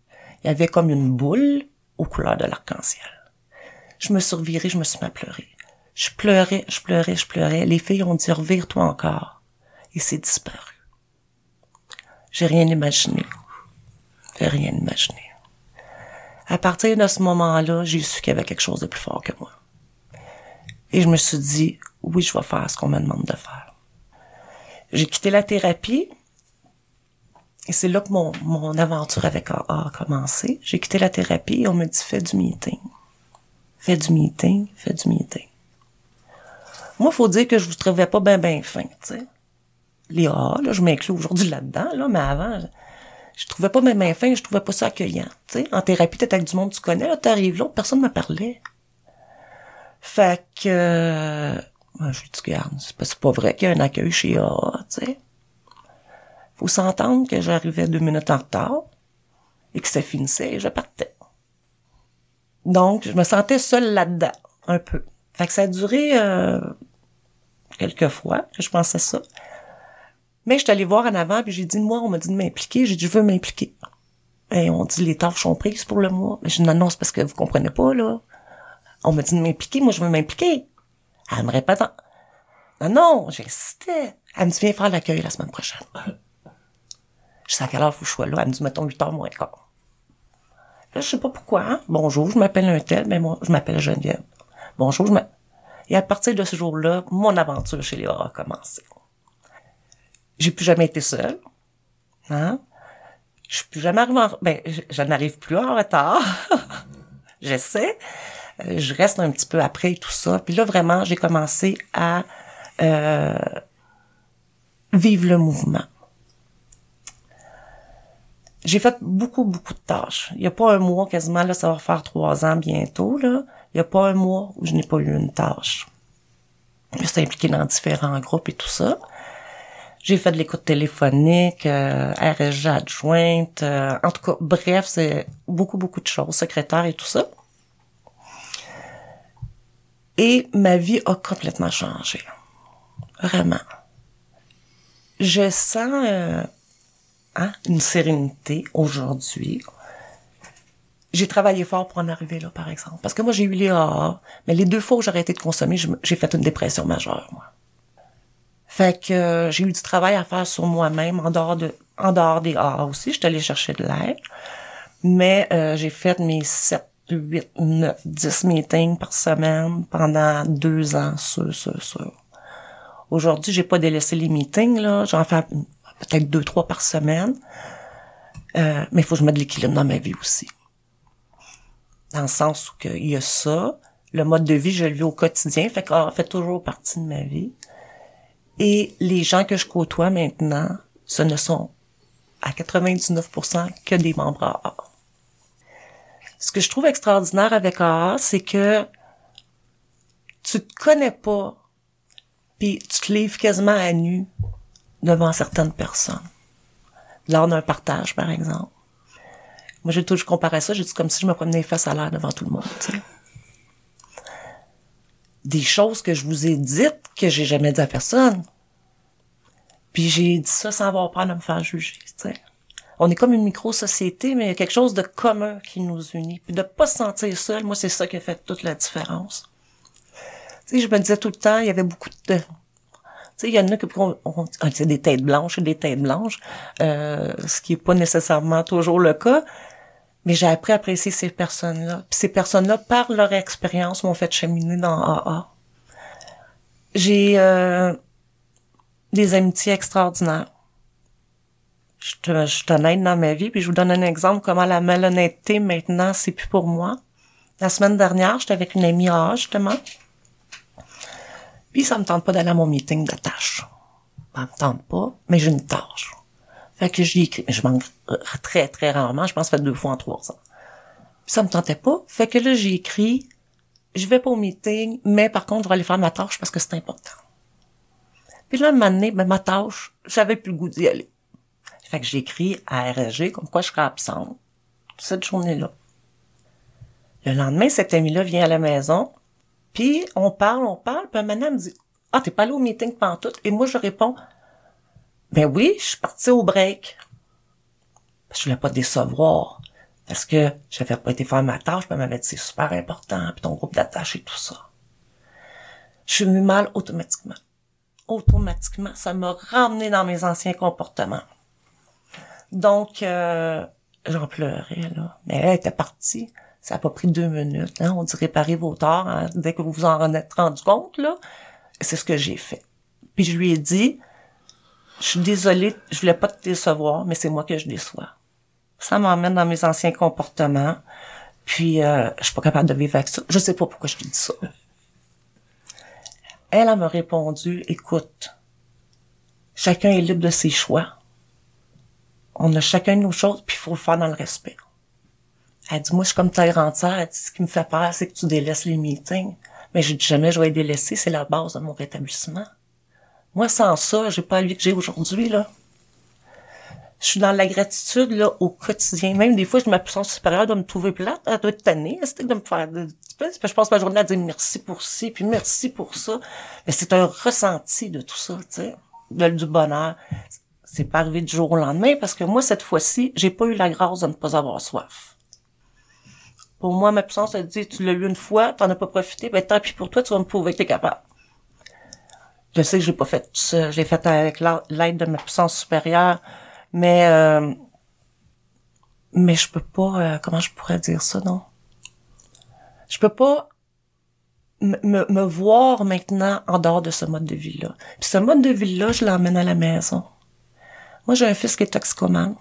il y avait comme une boule aux couleurs de l'arc-en-ciel. Je me suis revirée, je me suis mis à pleurer. Je pleurais, je pleurais, je pleurais. Les filles ont dit, revire-toi encore. Et c'est disparu. J'ai rien imaginé. J'ai rien imaginé. À partir de ce moment-là, j'ai su qu'il y avait quelque chose de plus fort que moi. Et je me suis dit, oui, je vais faire ce qu'on me demande de faire. J'ai quitté la thérapie. Et c'est là que mon, mon aventure avec AA a commencé. J'ai quitté la thérapie et on me dit, fais du meeting. Fais du meeting, fais du meeting. Moi, faut dire que je vous trouvais pas bien, bien fin, tu sais. Les AA, là, je m'inclus aujourd'hui là-dedans, là, mais avant, je, je trouvais pas bien, bien fin, je trouvais pas ça accueillant, tu sais. En thérapie, t'es avec du monde tu connais, là, t'arrives là, personne me parlait. Fait que, euh, je lui dis, garde, c'est pas, pas vrai qu'il y a un accueil chez AA, tu sais. Faut s'entendre que j'arrivais deux minutes en retard et que ça finissait et je partais. Donc, je me sentais seule là-dedans, un peu. Fait que ça a duré euh, quelques fois que je pensais ça. Mais je suis allée voir en avant, puis j'ai dit, moi, on m'a dit de m'impliquer. J'ai dit, je veux m'impliquer. Et on dit, les tâches sont prises pour le mois. Je dis, non, non, c'est parce que vous comprenez pas, là. On m'a dit de m'impliquer, moi, je veux m'impliquer. Elle me répète, non, non, j'insistais. Elle me dit, viens faire l'accueil la semaine prochaine. Je sais à quelle heure faut que je sois là? Elle me dit, mettons 8 heures moins quart. Là, je sais pas pourquoi. Hein. Bonjour, je m'appelle un tel, mais moi, je m'appelle Geneviève. Bonjour, je m'appelle... Et à partir de ce jour-là, mon aventure chez les a commencé. J'ai plus jamais été seule. Hein? Je suis plus jamais arrivée en... Ben, je, n'arrive plus en retard. J'essaie. Euh, je reste un petit peu après et tout ça. Puis là, vraiment, j'ai commencé à euh, vivre le mouvement. J'ai fait beaucoup, beaucoup de tâches. Il n'y a pas un mois quasiment, là, ça va faire trois ans bientôt, là. Il n'y a pas un mois où je n'ai pas eu une tâche. Je suis impliquée dans différents groupes et tout ça. J'ai fait de l'écoute téléphonique, euh, RSG adjointe, euh, en tout cas, bref, c'est beaucoup, beaucoup de choses, secrétaire et tout ça. Et ma vie a complètement changé. Vraiment. Je sens euh, hein, une sérénité aujourd'hui. J'ai travaillé fort pour en arriver là, par exemple. Parce que moi, j'ai eu les AA, mais les deux fois où j'ai arrêté de consommer, je me- j'ai fait une dépression majeure, moi. Fait que euh, j'ai eu du travail à faire sur moi-même, en dehors de, en dehors des AA aussi. J'étais allée chercher de l'aide. Mais euh, j'ai fait mes 7, 8, 9, 10 meetings par semaine pendant deux ans, sûr, sûr, sûr. Aujourd'hui, j'ai pas délaissé les meetings, là. J'en fais peut-être deux, trois par semaine. Euh, mais il faut que je mette de l'équilibre dans ma vie aussi. Dans le sens où il y a ça. Le mode de vie, je le vis au quotidien. Fait que ah, fait toujours partie de ma vie. Et les gens que je côtoie maintenant, ce ne sont à 99% que des membres AA. Ce que je trouve extraordinaire avec AA, c'est que tu te connais pas, puis tu te livres quasiment à nu devant certaines personnes. Lors d'un partage, par exemple. Moi, j'ai toujours comparé ça, j'ai dit comme si je me promenais face à l'air devant tout le monde. Des choses que je vous ai dites que j'ai jamais dit à personne. Puis j'ai dit ça sans avoir peur de me faire juger. On est comme une micro-société, mais il y a quelque chose de commun qui nous unit. Puis de pas se sentir seul, moi, c'est ça qui a fait toute la différence. Tu je me disais tout le temps, il y avait beaucoup de... Tu sais, il y en a qui on, on, dit des têtes blanches et des têtes blanches, euh, ce qui est pas nécessairement toujours le cas. Mais j'ai appris à apprécier ces personnes-là. Puis ces personnes-là, par leur expérience, m'ont fait cheminer dans AA. J'ai euh, des amitiés extraordinaires. Je te, je honnête dans ma vie, puis je vous donne un exemple comment la malhonnêteté, maintenant, c'est plus pour moi. La semaine dernière, j'étais avec une amie AA, justement. Puis ça me tente pas d'aller à mon meeting de tâches. Ça me tente pas, mais j'ai une tâche. Fait que j'y écris. Je manque très, très rarement. Je pense que ça fait deux fois en trois ans. Ça me tentait pas. Fait que là, j'ai écrit, je vais pas au meeting, mais par contre, je vais aller faire ma tâche parce que c'est important. Puis là, un moment donné, ben, ma tâche, j'avais plus le goût d'y aller. Fait que j'ai écrit à RSG comme quoi je serais absente cette journée-là. Le lendemain, cet ami-là vient à la maison, puis on parle, on parle, puis un moment, elle me dit « Ah, t'es pas allé au meeting pantoute? » Et moi, je réponds Ben oui, je suis partie au break. Parce que je voulais pas décevoir. Parce que j'avais pas été faire ma tâche, elle m'avait dit c'est super important, puis ton groupe d'attache et tout ça. Je suis venue mal automatiquement. Automatiquement, ça m'a ramené dans mes anciens comportements. Donc, euh, j'en pleurais, là. Mais elle était partie. Ça a pas pris deux minutes. Hein. On dit réparer vos torts hein, dès que vous vous en êtes rendu compte, là. C'est ce que j'ai fait. Puis je lui ai dit, je suis désolée, je voulais pas te décevoir, mais c'est moi que je déçois. Ça m'emmène dans mes anciens comportements. Puis, euh, je suis pas capable de vivre avec ça. Je sais pas pourquoi je te dis ça. Elle, elle m'a répondu, écoute, chacun est libre de ses choix. On a chacun nos choses, puis il faut le faire dans le respect. Elle dit, moi, je suis comme terre entière. Elle dit, ce qui me fait peur, c'est que tu délaisses les meetings. Mais je dis jamais je vais les délaisser, c'est la base de mon rétablissement. Moi, sans ça, j'ai pas la vie que j'ai aujourd'hui, là. Je suis dans la gratitude, là, au quotidien. Même des fois, je ma puissance supérieure de me trouver plate. Elle doit être tannée, de me faire, je passe ma journée à dire merci pour ci, puis merci pour ça. Mais c'est un ressenti de tout ça, tu sais. Du bonheur. C'est pas arrivé du jour au lendemain parce que moi, cette fois-ci, j'ai pas eu la grâce de ne pas avoir soif. Pour moi, ma puissance, elle dit, tu l'as eu une fois, t'en as pas profité, ben tant pis pour toi, tu vas me prouver que t'es capable. Je sais que j'ai pas fait tout ça. Je l'ai fait avec l'aide de ma puissance supérieure. Mais, euh, mais je peux pas, euh, comment je pourrais dire ça, non? Je peux pas me, me voir maintenant en dehors de ce mode de vie-là. Puis ce mode de vie-là, je l'emmène à la maison. Moi, j'ai un fils qui est toxicomane.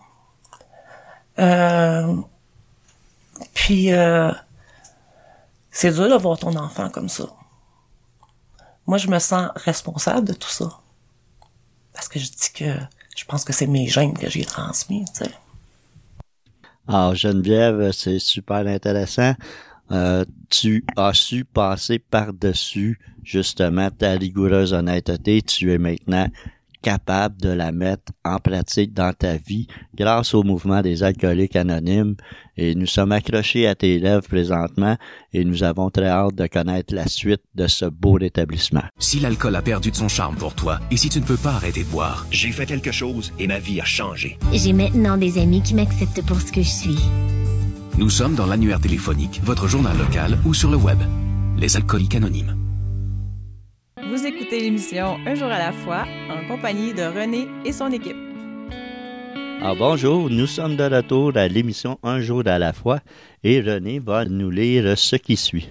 Euh, puis, euh, c'est dur de voir ton enfant comme ça moi, je me sens responsable de tout ça. Parce que je dis que je pense que c'est mes gènes que j'ai transmis, tu sais. Alors, Geneviève, c'est super intéressant. Euh, tu as su passer par-dessus justement ta rigoureuse honnêteté. Tu es maintenant capable de la mettre en pratique dans ta vie grâce au mouvement des alcooliques anonymes. Et nous sommes accrochés à tes lèvres présentement et nous avons très hâte de connaître la suite de ce beau rétablissement. Si l'alcool a perdu de son charme pour toi et si tu ne peux pas arrêter de boire, j'ai fait quelque chose et ma vie a changé. J'ai maintenant des amis qui m'acceptent pour ce que je suis. Nous sommes dans l'annuaire téléphonique, votre journal local ou sur le web. Les alcooliques anonymes. L'émission Un jour à la fois en compagnie de René et son équipe. Alors bonjour, nous sommes de retour à l'émission Un jour à la fois et René va nous lire ce qui suit.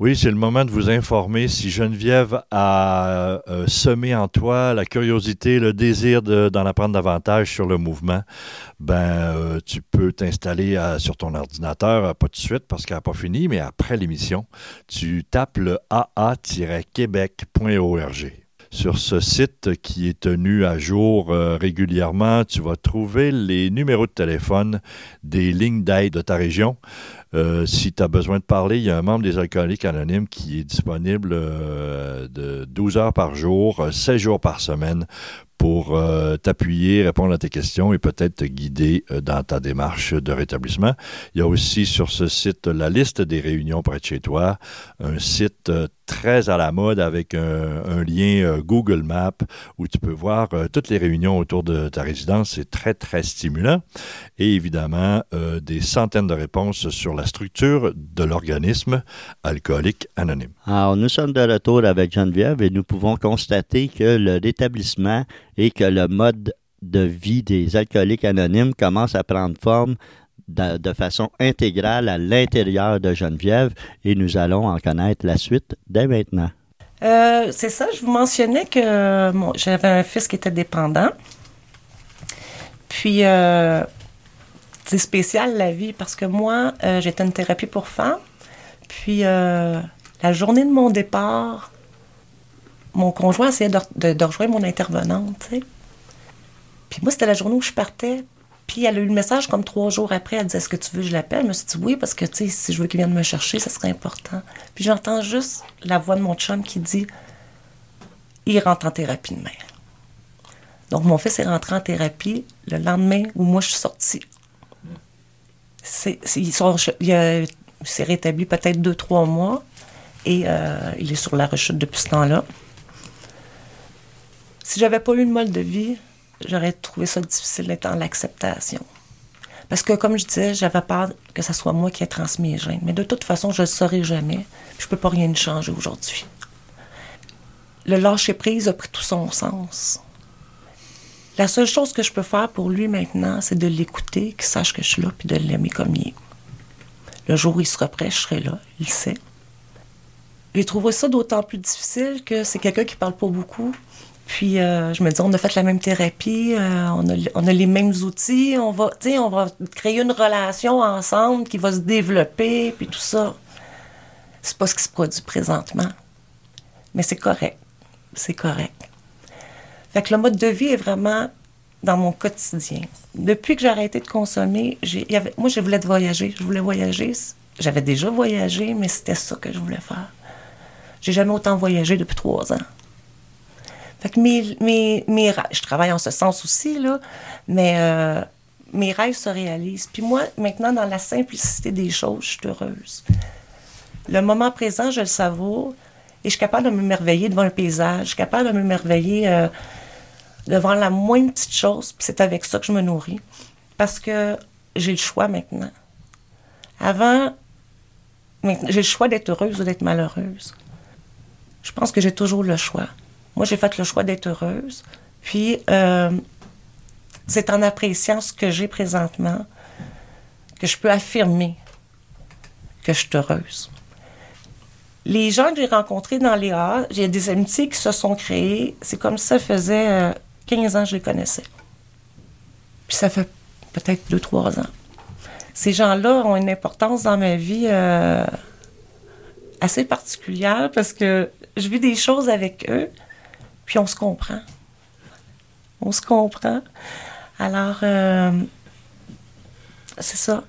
Oui, c'est le moment de vous informer si Geneviève a euh, semé en toi la curiosité, le désir d'en apprendre davantage sur le mouvement. Ben, euh, tu peux t'installer sur ton ordinateur, euh, pas tout de suite parce qu'elle n'a pas fini, mais après l'émission, tu tapes le aa-québec.org. Sur ce site qui est tenu à jour régulièrement, tu vas trouver les numéros de téléphone des lignes d'aide de ta région. Euh, si tu as besoin de parler, il y a un membre des alcooliques anonymes qui est disponible euh, de 12 heures par jour, 16 jours par semaine pour euh, t'appuyer, répondre à tes questions et peut-être te guider dans ta démarche de rétablissement. Il y a aussi sur ce site la liste des réunions près de chez toi, un site très à la mode avec un, lien Google Maps où tu peux voir toutes les réunions autour de ta résidence. C'est très, très stimulant. Et évidemment, des centaines de réponses sur la structure de l'organisme alcoolique anonyme. Alors, nous sommes de retour avec Geneviève et nous pouvons constater que le rétablissement et que le mode de vie des alcooliques anonymes commence à prendre forme de, façon intégrale à l'intérieur de Geneviève et nous allons en connaître la suite dès maintenant. Euh, c'est ça, je vous mentionnais que j'avais un fils qui était dépendant. Puis, euh, c'est spécial la vie parce que moi, euh, j'étais une thérapie pour femmes. Puis la journée de mon départ, mon conjoint essayait de, rejoindre mon intervenante. Puis moi, c'était la journée où je partais. Puis elle a eu le message comme trois jours après. Elle disait Est-ce que tu veux que je l'appelle? Je me suis dit Oui, parce que si je veux qu'il vienne me chercher, ça serait important. Puis j'entends juste la voix de mon chum qui dit Il rentre en thérapie demain. Donc mon fils est rentré en thérapie le lendemain où moi je suis sortie il, s'est rétabli peut-être deux, trois mois et euh, il est sur la rechute depuis ce temps-là. Si j'avais pas eu une mode de vie, j'aurais trouvé ça difficile d'être l'acceptation. Parce que, comme je disais, j'avais peur que ce soit moi qui ai transmis les gènes. Mais de toute façon, je ne le saurai jamais. Je ne peux pas rien changer aujourd'hui. Le lâcher-prise a pris tout son sens. La seule chose que je peux faire pour lui maintenant, c'est de l'écouter, qu'il sache que je suis là, puis de l'aimer comme il est. Le jour où il sera prêt, je serai là, il sait. J'ai trouvé ça d'autant plus difficile que c'est quelqu'un qui parle pas beaucoup. Puis euh, je me dis, on a fait la même thérapie, euh, on, a, les mêmes outils, on va, on va créer une relation ensemble qui va se développer, puis tout ça. C'est pas ce qui se produit présentement. Mais c'est correct. C'est correct. Fait que le mode de vie est vraiment dans mon quotidien. Depuis que j'ai arrêté de consommer, moi, je voulais voyager. Je voulais voyager. J'avais déjà voyagé, mais c'était ça que je voulais faire. J'ai jamais autant voyagé depuis trois ans. Fait que mes, mes, mes je travaille en ce sens aussi, là, mais euh, mes rêves se réalisent. Puis moi, maintenant, dans la simplicité des choses, je suis heureuse. Le moment présent, je le savoure et je suis capable de me merveiller devant un paysage. Je suis capable de me merveiller euh, devant la moindre petite chose, puis c'est avec ça que je me nourris. Parce que j'ai le choix maintenant. Avant, j'ai le choix d'être heureuse ou d'être malheureuse. Je pense que j'ai toujours le choix. Moi, j'ai fait le choix d'être heureuse. Puis, euh, c'est en appréciant ce que j'ai présentement que je peux affirmer que je suis heureuse. Les gens que j'ai rencontrés dans les arts, j'ai des amitiés qui se sont créées. C'est comme ça faisait euh, 15 ans je les connaissais. Puis ça fait peut-être 2-3 ans. Ces gens-là ont une importance dans ma vie euh, assez particulière parce que je vis des choses avec eux, puis on se comprend. On se comprend. Alors, euh, c'est ça.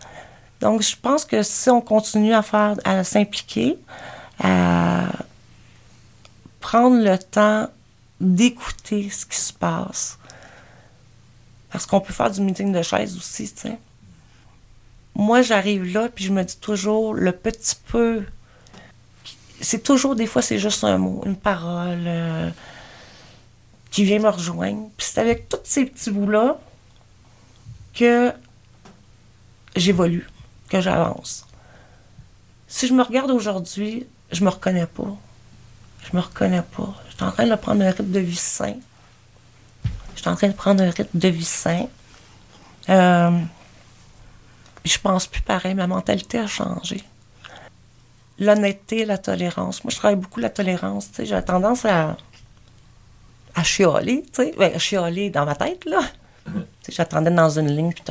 Donc, je pense que si on continue à faire, à s'impliquer, à prendre le temps d'écouter ce qui se passe. Parce qu'on peut faire du meeting de chaise aussi, tu sais. Moi, j'arrive là, puis je me dis toujours le petit peu. C'est toujours, des fois, c'est juste un mot, une parole euh, qui vient me rejoindre. Puis c'est avec tous ces petits bouts-là que j'évolue, que j'avance. Si je me regarde aujourd'hui, je me reconnais pas. Je me reconnais pas. Je suis en train de prendre un rythme de vie sain. Je suis en train de prendre un rythme de vie sain. Euh, je pense plus pareil. Ma mentalité a changé. L'honnêteté, la tolérance. Moi, je travaille beaucoup la tolérance. J'ai tendance à, à chialer, tu sais. Ben, chialer dans ma tête, là. J'attendais dans une ligne, puis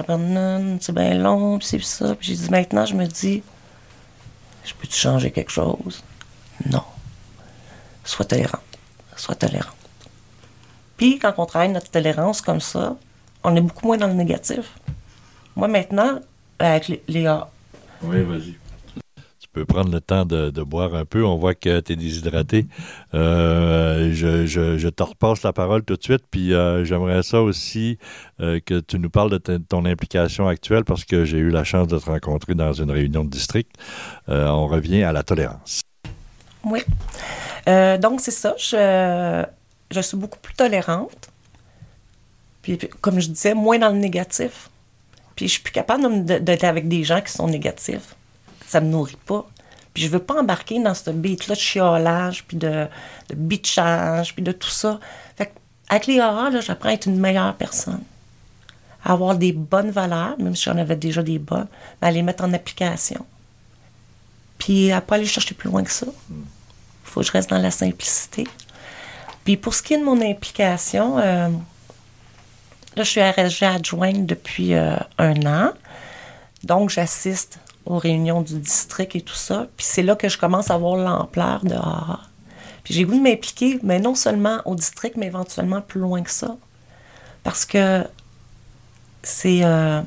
c'est bien long, puis c'est ça. Puis j'ai dit, maintenant, je me dis, je peux-tu changer quelque chose? Non. Sois tolérant soit tolérant. Puis, quand on travaille notre tolérance comme ça, on est beaucoup moins dans le négatif. Moi, maintenant, avec les, A. Oui, vas-y. Peux prendre le temps de, boire un peu. On voit que tu es déshydraté. Euh, je, te repasse la parole tout de suite. Puis, euh, j'aimerais ça aussi euh, que tu nous parles de, ton implication actuelle parce que j'ai eu la chance de te rencontrer dans une réunion de district. on revient à la tolérance. Oui. Donc, c'est ça. Je, suis beaucoup plus tolérante. Puis, comme je disais, moins dans le négatif. Puis, je suis plus capable d'être avec des gens qui sont négatifs. Ça me nourrit pas. Puis, je veux pas embarquer dans ce beat-là de chiolage, puis de, de bitchage, puis de tout ça. Fait avec les là, j'apprends à être une meilleure personne. À avoir des bonnes valeurs, même si j'en avais déjà des bonnes, à les mettre en application. Puis à pas aller chercher plus loin que ça. Mm faut que je reste dans la simplicité. Puis pour ce qui est de mon implication, euh, là, je suis RSG adjointe depuis euh, un an. Donc, j'assiste aux réunions du district et tout ça. Puis c'est là que je commence à voir l'ampleur de ah. Puis j'ai voulu m'impliquer, mais non seulement au district, mais éventuellement plus loin que ça. Parce que c'est euh,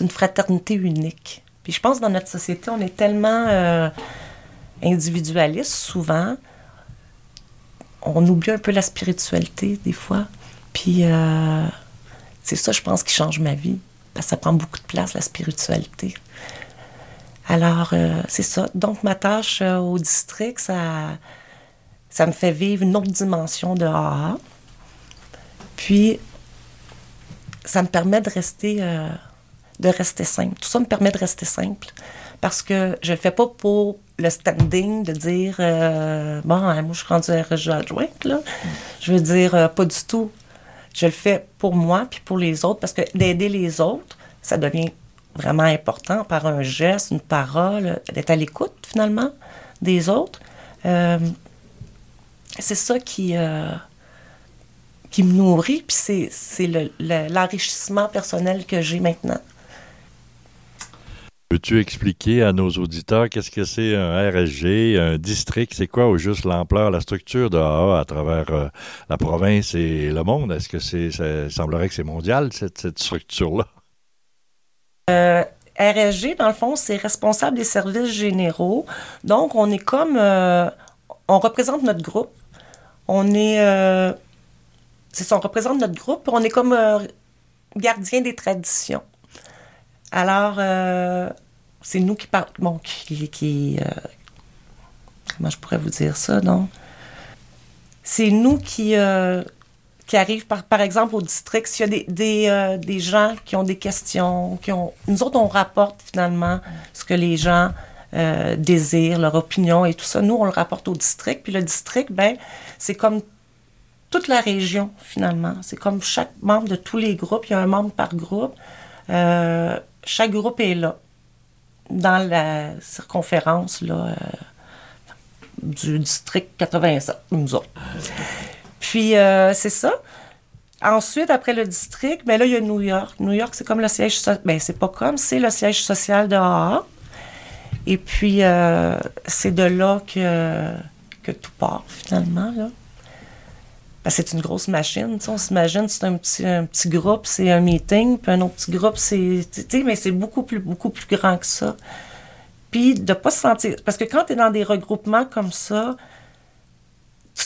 une fraternité unique. Puis je pense que dans notre société, on est tellement individualiste, souvent, on oublie un peu la spiritualité des fois. Puis euh, c'est ça, je pense, qui change ma vie. Parce que ça prend beaucoup de place, la spiritualité. Alors, euh, c'est ça. Donc, ma tâche euh, au district, ça, ça me fait vivre une autre dimension de AA. Puis, ça me permet de rester, euh, de rester simple. Tout ça me permet de rester simple parce que je le fais pas pour le standing de dire bon, hein, moi je suis rendue RSG adjointe. Je veux dire, pas du tout. Je le fais pour moi puis pour les autres parce que d'aider les autres, ça devient vraiment important par un geste, une parole, d'être à l'écoute finalement des autres. Euh, c'est ça qui, qui me nourrit, puis c'est l'enrichissement personnel que j'ai maintenant. Peux-tu expliquer à nos auditeurs qu'est-ce que c'est un RSG, un district? C'est quoi au juste l'ampleur, la structure de AA à travers euh, la province et le monde? Est-ce que c'est, ça semblerait que c'est mondial, cette, structure-là? Euh, RSG, dans le fond, c'est responsable des services généraux. Donc, on est comme. Euh, on représente notre groupe. On est. ça, on représente notre groupe. On est comme gardien des traditions. Alors, euh, c'est nous qui parlons. Bon, qui. euh, comment je pourrais vous dire ça, non? C'est nous qui. Euh, qui arrivent, par, par exemple, au district, s'il y a des, des, des, gens qui ont des questions, qui ont... Nous autres, on rapporte finalement ce que les gens désirent, leur opinion et tout ça. Nous, on le rapporte au district. Puis le district, ben, c'est comme toute la région, finalement. C'est comme chaque membre de tous les groupes. Il y a un membre par groupe. Euh, chaque groupe est là, dans la circonférence là, euh, du district 87, nous autres. Puis, euh, c'est ça. Ensuite, après le district, ben là, il y a New York. New York, c'est comme le siège social. Ben, c'est pas comme, c'est le siège social de AA. Et puis, euh, c'est de là que, que tout part, finalement, là c'est une grosse machine. On s'imagine, c'est un petit, un petit groupe, c'est un meeting, puis un autre petit groupe, c'est. Mais c'est beaucoup plus, beaucoup plus grand que ça. Puis de pas se sentir. Parce que quand tu es dans des regroupements comme ça,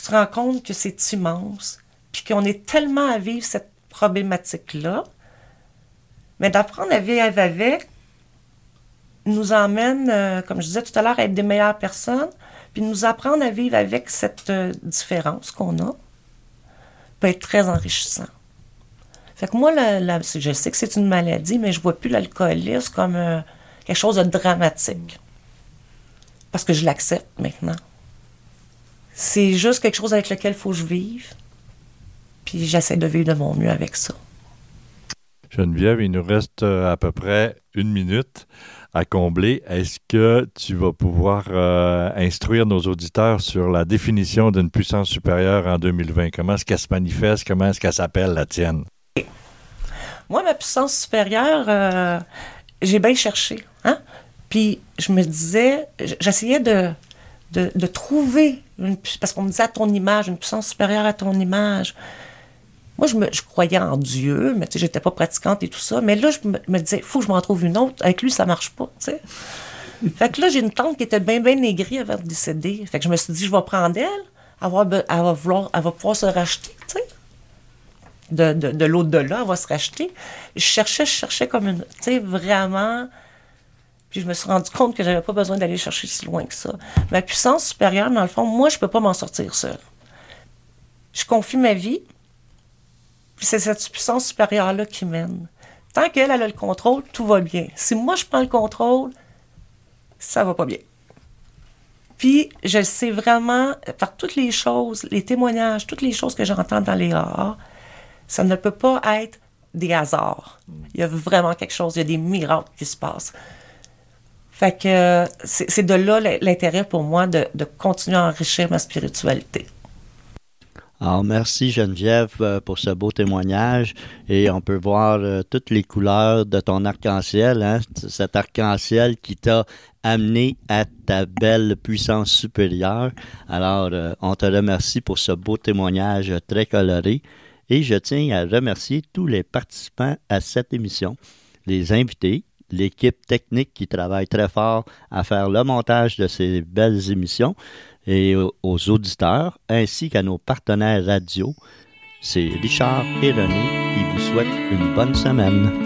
te rends compte que c'est immense, puis qu'on est tellement à vivre cette problématique-là. Mais d'apprendre à vivre avec nous emmène, euh, comme je disais tout à l'heure, à être des meilleures personnes, puis nous apprendre à vivre avec cette euh, différence qu'on a peut être très enrichissant. Fait que moi, je sais que c'est une maladie, mais je vois plus l'alcoolisme comme euh, quelque chose de dramatique. Parce que je l'accepte maintenant. C'est juste quelque chose avec lequel il faut que je vive. Puis j'essaie de vivre de mon mieux avec ça. Geneviève, il nous reste euh, à peu près une minute à combler. Est-ce que tu vas pouvoir euh, instruire nos auditeurs sur la définition d'une puissance supérieure en 2020? Comment est-ce qu'elle se manifeste? Comment est-ce qu'elle s'appelle, la tienne? Moi, ma puissance supérieure, euh, j'ai bien cherché. Hein? Puis je me disais, j'essayais de, de, trouver, une, parce qu'on me disait à ton image, une puissance supérieure à ton image. Moi, je, me, je croyais en Dieu, mais tu sais, j'étais pas pratiquante et tout ça. Mais là, je me, disais, il faut que je m'en trouve une autre. Avec lui, ça marche pas, tu sais. fait que là, j'ai une tante qui était bien, bien aigrie avant de décéder. Fait que je me suis dit, je vais prendre elle. Elle va, elle va, vouloir, elle va pouvoir se racheter, tu sais. De, de, de l'au-delà, elle va se racheter. Je cherchais, je cherchais comme une, tu sais, vraiment. Puis je me suis rendu compte que j'avais pas besoin d'aller chercher si loin que ça. Ma puissance supérieure, dans le fond, moi, je peux pas m'en sortir seule. Je confie ma vie puis c'est cette puissance supérieure-là qui mène. Tant qu'elle a le contrôle, tout va bien. Si moi je prends le contrôle, ça va pas bien. Puis je sais vraiment, par toutes les choses, les témoignages, toutes les choses que j'entends dans les AA, ça ne peut pas être des hasards. Il y a vraiment quelque chose, il y a des miracles qui se passent. Fait que c'est de là l'intérêt pour moi de, continuer à enrichir ma spiritualité. Alors, merci Geneviève euh, pour ce beau témoignage et on peut voir euh, toutes les couleurs de ton arc-en-ciel, hein, cet arc-en-ciel qui t'a amené à ta belle puissance supérieure. Alors, euh, on te remercie pour ce beau témoignage très coloré et je tiens à remercier tous les participants à cette émission, les invités, l'équipe technique qui travaille très fort à faire le montage de ces belles émissions et aux auditeurs ainsi qu'à nos partenaires radio. C'est Richard et René qui vous souhaitent une bonne semaine.